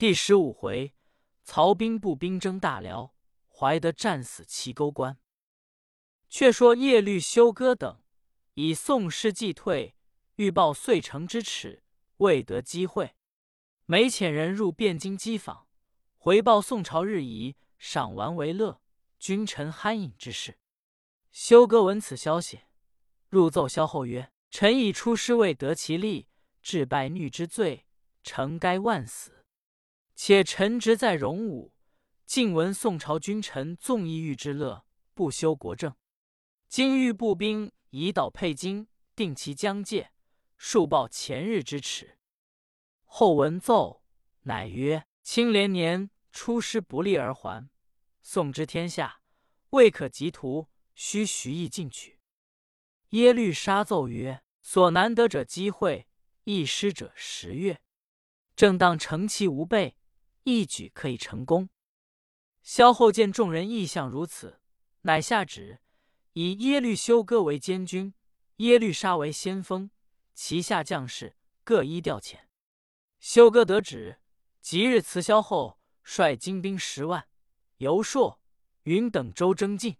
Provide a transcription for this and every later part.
第十五回，曹兵步兵征大辽，怀德战死齐沟关。却说耶律休哥等以宋师既退，欲报遂城之耻，未得机会，每遣人入汴京机访，回报宋朝日宜，赏玩为乐，君臣酣饮之事。休哥闻此消息，入奏萧后曰：“臣已出师未得其利，致败虐之罪，诚该万死。且臣职在荣武，竟闻宋朝君臣纵意欲之乐，不修国政。”今欲步兵以导沛京，定其疆界，数报前日之耻。后闻奏，乃曰：“清连年出师不利而还，宋之天下未可及图，须徐意进取。”耶律沙奏曰：“所难得者机会，易失者时月，正当乘其无备，一举可以成功。”萧后见众人意向如此，乃下旨。以耶律休哥为监军，耶律沙为先锋，旗下将士各依调遣。休哥得旨，即日辞萧后，率精兵十万，游朔、云等州征进。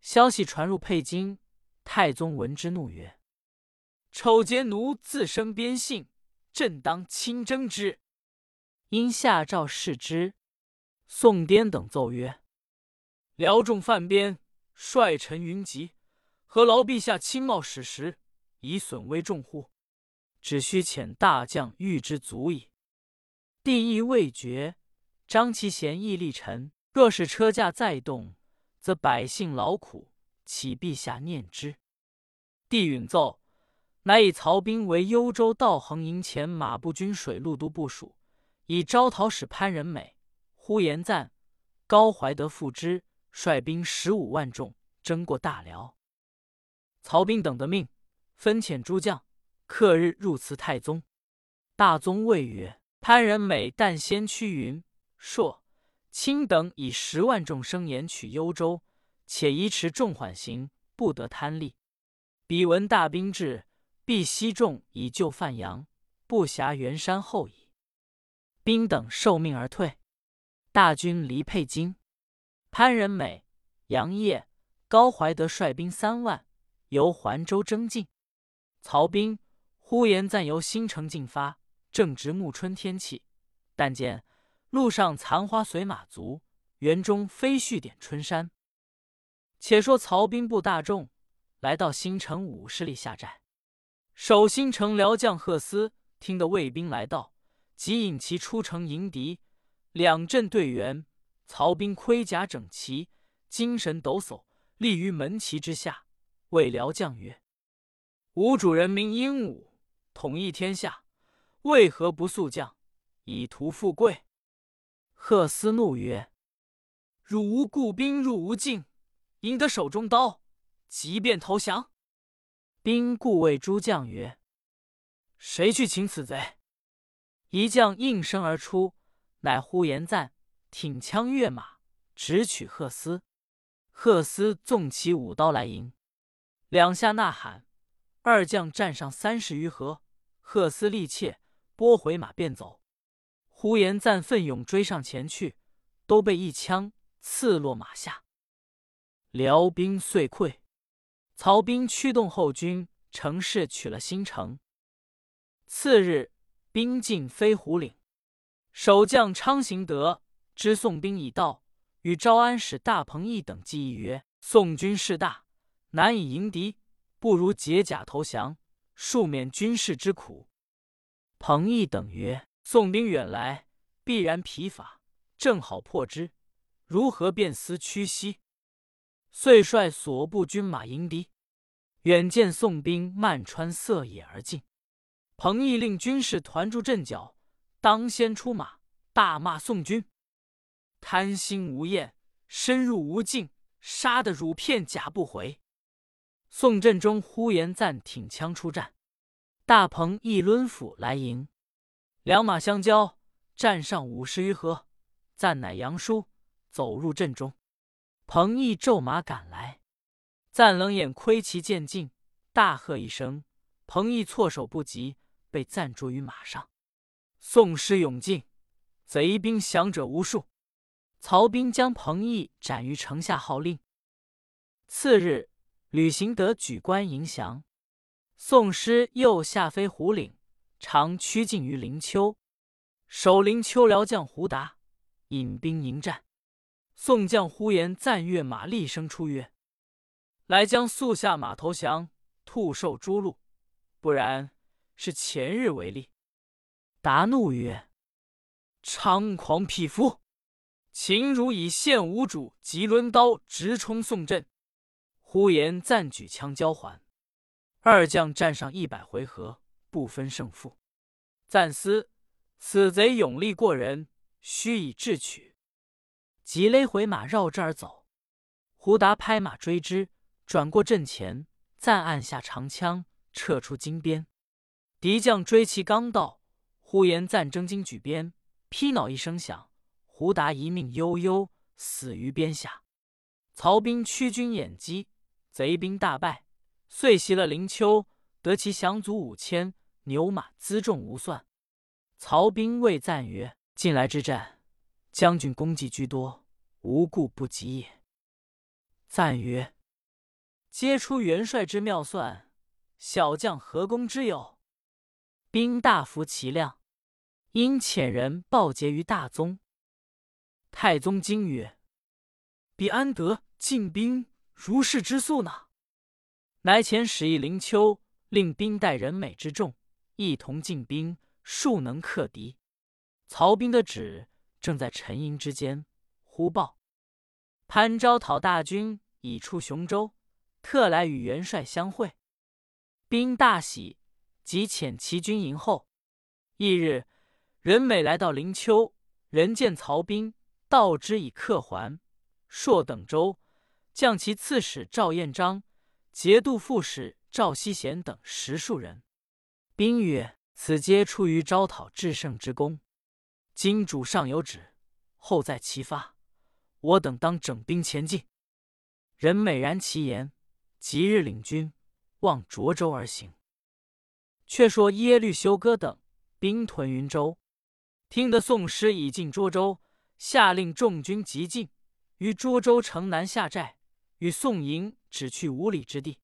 消息传入沛京，太宗闻之，怒曰：“丑杰奴自生边姓，朕当亲征之。”因下诏示之。宋颠等奏曰：“辽众犯边。”率臣云集，何劳陛下亲冒矢石，以损威重乎？只需遣大将御之足矣。帝意未决，张其贤亦立臣，若使车驾再动，则百姓劳苦，岂陛下念之。帝允奏，乃以曹兵为幽州道衡营前马步军水陆都部署，以招讨使潘仁美、呼延赞、高怀德副之。率兵十五万众，征过大辽。曹兵等得命，分遣诸将，刻日入辞太宗。大宗谓曰：“潘仁美但先驱云硕、卿等以十万众声言取幽州，且宜持众缓行，不得贪利。彼闻大兵至，必悉众以救范阳，不暇援山后矣。”兵等受命而退。大军离沛京。潘仁美、杨业、高怀德率兵三万由环州征进，曹兵呼延赞由新城进发，正值暮春天气，但见路上残花随马足，园中飞絮点春山。且说曹兵部大众来到新城五十里下寨，守新城辽将贺思听得卫兵来到，即引其出城迎敌，两阵对员。曹兵盔甲整齐，精神抖擞，立于门旗之下，谓辽将曰：“吾主人名英武，统一天下，为何不速将，以图富贵？”贺斯怒曰：“汝无故兵入无境，赢得手中刀，即便投降。”兵故谓诸将曰：“谁去擒此贼？”一将应声而出，乃呼延赞。挺枪跃马，直取贺斯。贺斯纵起舞刀来迎，两下呐喊，二将战上三十余合。贺斯力怯，拨回马便走。呼延赞奋勇追上前去，都被一枪刺落马下。辽兵遂溃，曹兵驱动后军，乘势取了新城。次日，兵进飞虎岭，守将昌行德。知宋兵已到，与招安使大彭义等计议曰：“宋军势大，难以迎敌，不如解甲投降，庶免军事之苦。”彭义等曰：“宋兵远来，必然疲乏，正好破之，如何便思屈膝？”遂率所部军马迎敌。远见宋兵漫川色野而进，彭义令军士团住阵脚，当先出马，大骂宋军。贪心无厌，深入无尽，杀得汝片甲不回。宋振中、呼延赞挺枪出战，大鹏一抡斧来迎，两马相交，战上五十余合。赞乃杨叔走入阵中，彭毅骤马赶来，赞冷眼窥其渐近，大喝一声，彭毅措手不及，被暂住于马上。宋师勇进，贼兵降者无数。曹兵将彭毅斩于城下，号令。次日，吕行德举官迎降。宋师又下飞虎岭，常趋近于灵丘。守灵丘辽将胡达引兵迎战。宋将呼延赞跃马厉声出曰：“来将速下马投降，兔受诛戮；不然，是前日为例。”达怒曰：“猖狂匹夫！秦如以献无主，及抡刀直冲宋阵。”呼延赞举枪交还。二将战上一百回合，不分胜负。赞思此贼勇力过人，须以智取。即勒回马，绕之而走。胡达拍马追之，转过阵前，暂按下长枪，撤出金边。敌将追其刚到，呼延赞争经举鞭，劈脑一声响，胡达一命悠悠死于鞭下。曹兵屈军掩击，贼兵大败，遂袭了灵丘，得其降卒五千，牛马辎重无算。曹兵谓赞曰：“近来之战。”将军功绩居多，无故不及也。赞曰：“皆出元帅之妙算，小将何功之有？兵大服其量，因遣人报捷于大宗。”太宗惊曰：“彼安得进兵如是之速呢？”乃遣使役灵丘，令兵带人美之众，一同进兵，数能克敌。曹兵的旨。正在沉吟之间，忽报潘昭讨大军已出雄州，特来与元帅相会。兵大喜，即遣齐军迎候。翌日，任美来到灵丘，人见曹兵，道之以客还。朔等州将其刺史赵彦章、节度副使赵希贤等十数人。兵曰：“此皆出于招讨制胜之功。”今主上有旨，后在齐发，我等当整兵前进。人美然其言，即日领军望涿州而行。却说耶律休哥等兵屯云州，听得宋师已进涿州，下令众军急进，于涿州城南下寨，与宋营只去五里之地。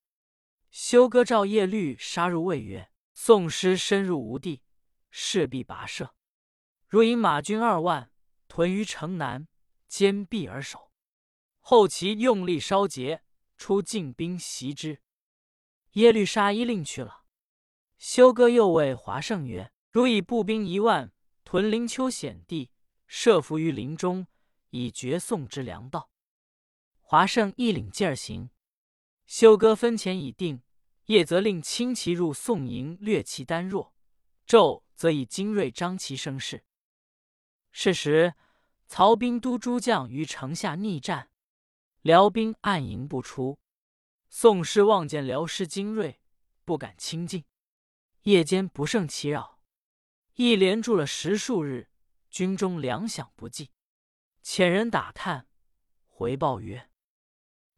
休哥召耶律杀入魏曰：“宋师深入吴地，势必跋涉。”如引马军二万屯于城南，坚壁而守，后其用力烧劫，出进兵袭之。耶律沙依令去了。修哥又谓华胜曰：“如以步兵一万屯灵丘险地，设伏于林中，以绝宋之粮道。”华胜一领劲儿行。休哥分钱已定，夜则令轻骑入宋营，略其单弱；昼则以精锐张其声势。是时，曹兵都诸将于城下逆战，辽兵暗营不出。宋师望见辽师精锐，不敢轻进。夜间不胜其扰，一连住了十数日，军中粮饷不济。遣人打探，回报曰：“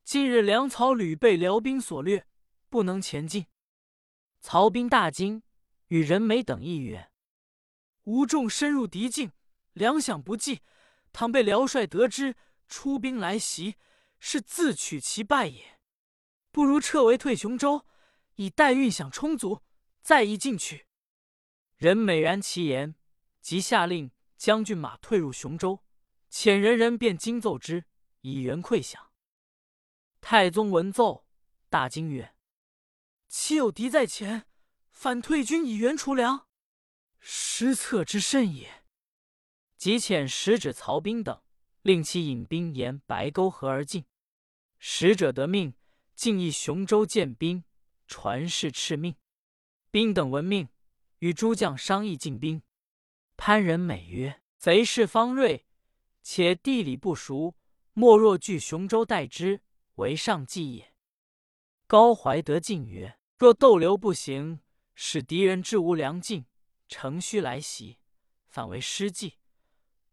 近日粮草屡被辽兵所掠，不能前进。”曹兵大惊，与任美等议曰：“吴众深入敌境。”粮饷不济，倘被辽帅得知出兵来袭，是自取其败也。不如撤围退雄州，以待运饷充足，再一进去。人美然其言，即下令将军马退入雄州，遣人人便惊奏之，以援馈饷。太宗闻奏，大惊曰：“岂有敌在前，反退军以援储粮？失策之甚也。”即遣使指曹兵等，令其引兵沿白沟河而进。使者得命，竟诣雄州见兵，传世敕命。兵等闻命，与诸将商议进兵。潘仁美曰：“贼势方锐，且地理不熟，莫若据雄州待之，为上计也。”高怀德进曰：“若逗留不行，使敌人知无粮尽，乘虚来袭，反为失计。”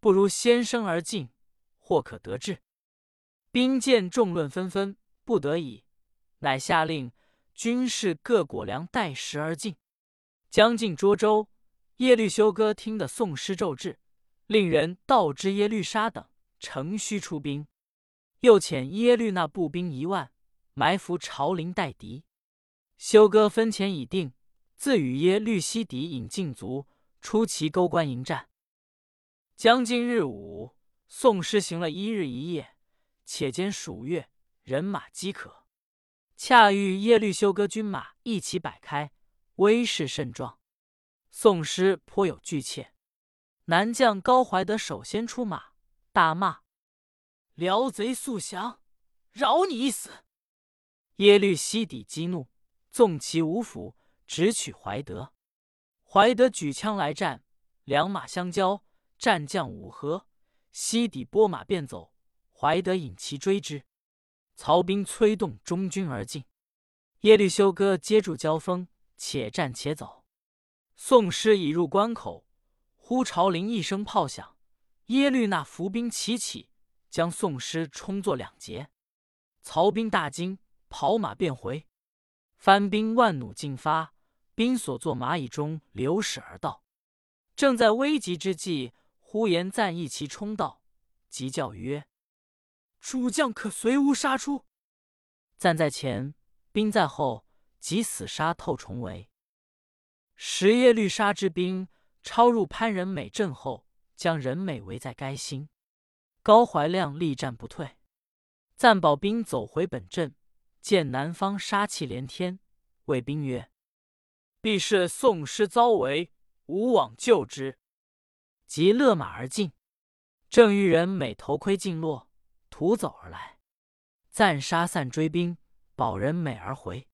不如先声而进，或可得志。兵见众论纷纷，不得已，乃下令军士各果粮待时而进。将进涿州，耶律休哥听得宋师骤至，令人道之耶律沙等乘虚出兵，又遣耶律那步兵一万埋伏朝陵待敌。休哥分遣已定，自与耶律西底引进卒出齐沟关迎战。将近日午，宋师行了一日一夜，且兼暑月，人马饥渴，恰遇耶律休哥军马一起摆开，威势甚壮。宋师颇有惧怯。南将高怀德首先出马，大骂：“辽贼速降，饶你一死！”耶律西底激怒。纵骑五府，直取怀德。怀德举枪来战，两马相交，战将五合，西底拨马便走。怀德引骑追之，曹兵催动中军而进。耶律休哥接住交锋，且战且走。宋师已入关口，忽朝林一声炮响，耶律那伏兵齐起，将宋师冲作两截。曹兵大惊，跑马便回。番兵万弩尽发，兵所坐马蚁中流矢而到。正在危急之际，呼延赞一骑冲到，急叫曰：“主将可随吾杀出！”赞在前，兵在后，即死杀透重围。十耶律沙之兵超入潘仁美阵后，将仁美围在该心。高怀亮力战不退，赞保兵走回本阵。见南方杀气连天，谓兵曰：“必是宋师遭围，吾往救之。”即勒马而进。正遇人美头盔尽落，徒走而来。暂杀散追兵，保人美而回。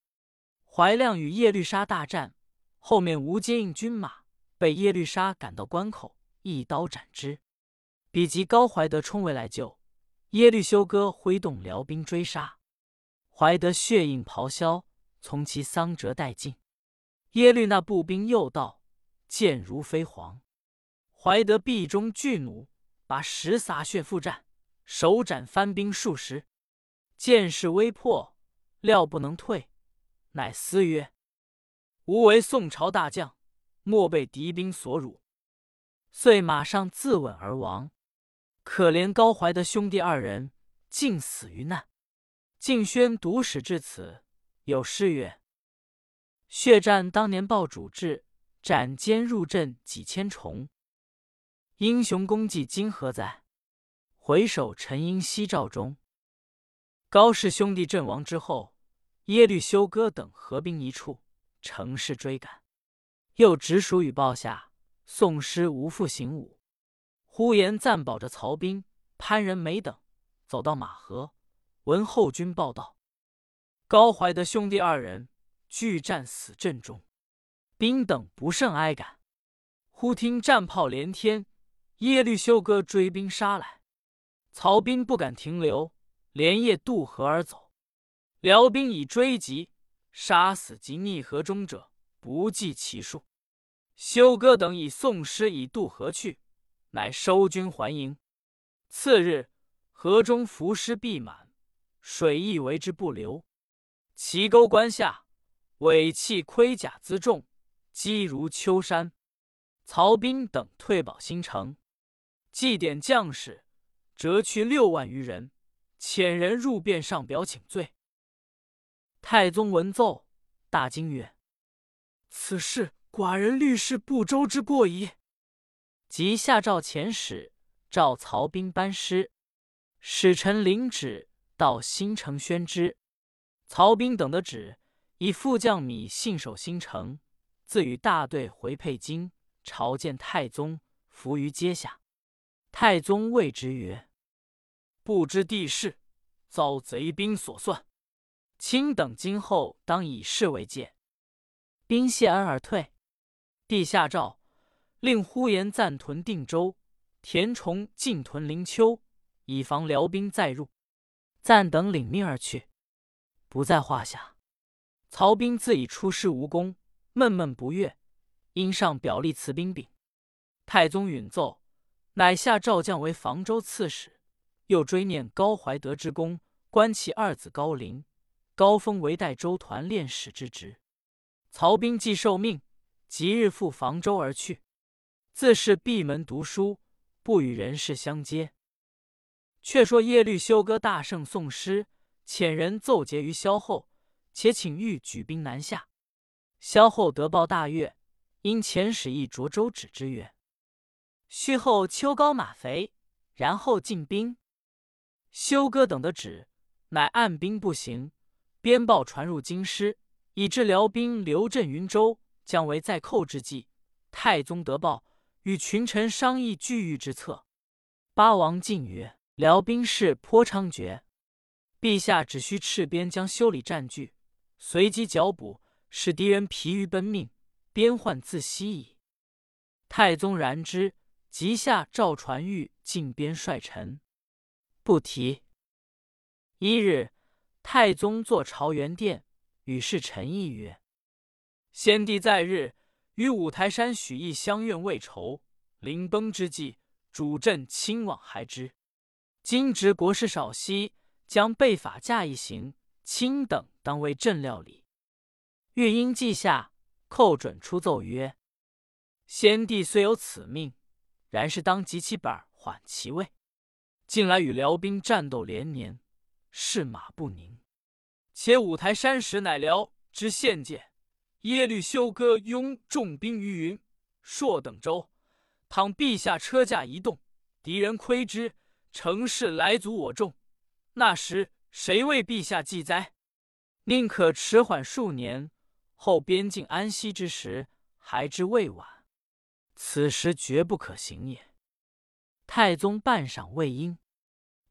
怀亮与耶律沙大战，后面无接应军马，被耶律沙赶到关口，一刀斩之。比及高怀德冲围来救，耶律休哥挥动辽兵追杀。怀德血印咆哮，从其桑折殆尽。耶律那步兵又到，箭如飞蝗。怀德臂中巨弩，把石洒血复战，手斩番兵数十。见势微迫，料不能退，乃思曰：“吾为宋朝大将，莫被敌兵所辱。”遂马上自刎而亡。可怜高怀德兄弟二人，竟死于难。敬轩读史至此，有诗曰：“血战当年报主志，斩奸入阵几千重。英雄功绩今何在？回首沉阴夕照中。”高氏兄弟阵亡之后，耶律休哥等合兵一处，乘势追赶。又直属与报下，宋师无复行武。呼延赞保着曹兵、潘仁美等，走到马河。闻后军报道，高怀德兄弟二人俱战死阵中，兵等不胜哀感。忽听战炮连天，耶律休哥追兵杀来，曹兵不敢停留，连夜渡河而走。辽兵已追及，杀死及逆河中者不计其数。休哥等以宋师已渡河去，乃收军还营。次日，河中浮尸必满。水亦为之不流，齐沟关下，尾弃盔甲辎重，积如丘山。曹兵等退保新城，祭典将士，折去六万余人，遣人入殿上表请罪。太宗闻奏，大惊曰：“此事寡人虑事不周之过矣。”即下诏遣使，召曹兵班师，使臣领旨。到新城宣之，曹兵等的旨，以副将米信守新城，自与大队回沛京，朝见太宗，伏于阶下。太宗谓之曰：“不知地势，遭贼兵所算，卿等今后当以示为戒。”兵谢恩而退。帝下诏，令呼延赞屯定州，田崇进屯灵丘，以防辽兵再入。赞等领命而去，不在话下。曹兵自以出师无功，闷闷不悦，因上表立辞兵柄。太宗允奏，乃下诏将为房州刺史，又追念高怀德之功，官其二子高陵、高封为代州团练使之职。曹兵既受命，即日赴房州而去。自是闭门读书，不与人事相接。却说耶律休哥大胜宋师，遣人奏捷于萧后，且请欲举兵南下。萧后得报大悦，因遣使议涿州止之曰：“须后秋高马肥，然后进兵。”休哥等的旨，乃按兵不行，边报传入京师，以致辽兵留镇云州，将为在寇之计。太宗得报，与群臣商议拒御之策。八王进曰。辽兵势颇猖獗，陛下只需赤边将修理占据，随机剿捕，使敌人疲于奔命，边患自息矣。太宗然之，即下赵传谕进边帅臣，不提。一日，太宗坐朝元殿，与侍臣议曰：“先帝在日与五台山许邑相愿未酬，临崩之际，主朕亲往还之。”今值国事少息，将备法驾一行，卿等当为朕料理。乐英记下，寇准出奏曰：“先帝虽有此命，然是当急其本，缓其位。近来与辽兵战斗连年，士马不宁。且五台山时乃辽之县界，耶律休哥拥重兵于云、朔等州。倘陛下车驾一动，敌人窥之。”乘势来阻我众，那时谁为陛下祭灾？宁可迟缓数年，后边境安息之时，还之未晚。此时绝不可行也。太宗半晌未应，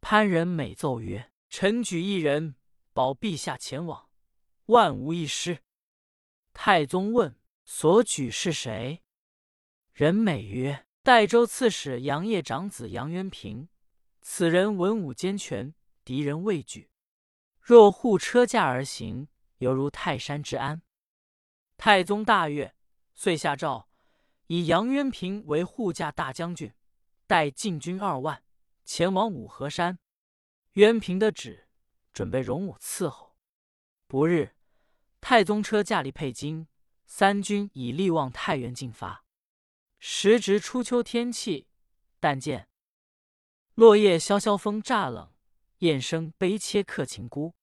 潘仁美奏曰：“臣举一人保陛下前往，万无一失。”太宗问：“所举是谁？”仁美曰：“代州刺史杨业长子杨元平。”此人文武兼全，敌人畏惧。若护车驾而行，犹如泰山之安。太宗大悦，遂下诏以杨渊平为护驾大将军，带禁军二万前往五河山。渊平的旨，准备容武伺候。不日，太宗车驾离沛京，三军以力望太原进发。时值初秋天气，但见。落叶萧萧，风乍冷，雁声悲切，客情孤。